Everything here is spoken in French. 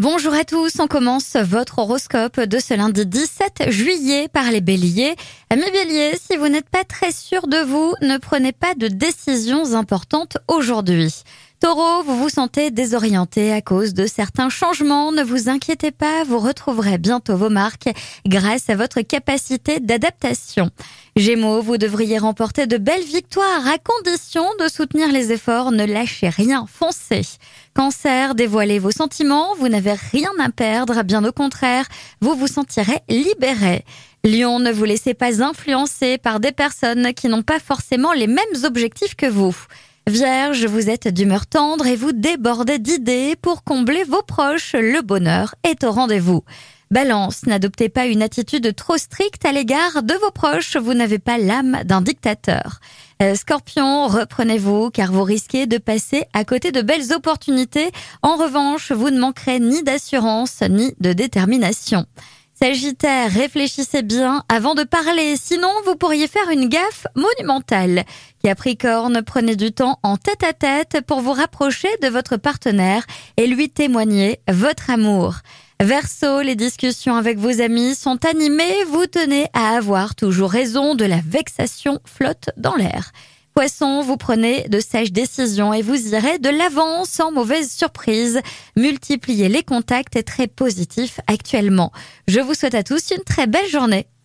Bonjour à tous, on commence votre horoscope de ce lundi 17 juillet par les béliers. Amis béliers, si vous n'êtes pas très sûr de vous, ne prenez pas de décisions importantes aujourd'hui. Taureau, vous vous sentez désorienté à cause de certains changements. Ne vous inquiétez pas, vous retrouverez bientôt vos marques grâce à votre capacité d'adaptation. Gémeaux, vous devriez remporter de belles victoires à condition de soutenir les efforts. Ne lâchez rien, foncez. Cancer, dévoilez vos sentiments. Vous n'avez rien à perdre, bien au contraire, vous vous sentirez libéré. Lion, ne vous laissez pas influencer par des personnes qui n'ont pas forcément les mêmes objectifs que vous. Vierge, vous êtes d'humeur tendre et vous débordez d'idées pour combler vos proches. Le bonheur est au rendez-vous. Balance, n'adoptez pas une attitude trop stricte à l'égard de vos proches, vous n'avez pas l'âme d'un dictateur. Euh, Scorpion, reprenez-vous car vous risquez de passer à côté de belles opportunités. En revanche, vous ne manquerez ni d'assurance ni de détermination. Sagittaire, réfléchissez bien avant de parler, sinon vous pourriez faire une gaffe monumentale. Capricorne, prenez du temps en tête à tête pour vous rapprocher de votre partenaire et lui témoigner votre amour. Verseau, les discussions avec vos amis sont animées, vous tenez à avoir toujours raison, de la vexation flotte dans l'air. Poisson, vous prenez de sages décisions et vous irez de l'avant sans mauvaise surprise. Multipliez les contacts très positifs actuellement. Je vous souhaite à tous une très belle journée.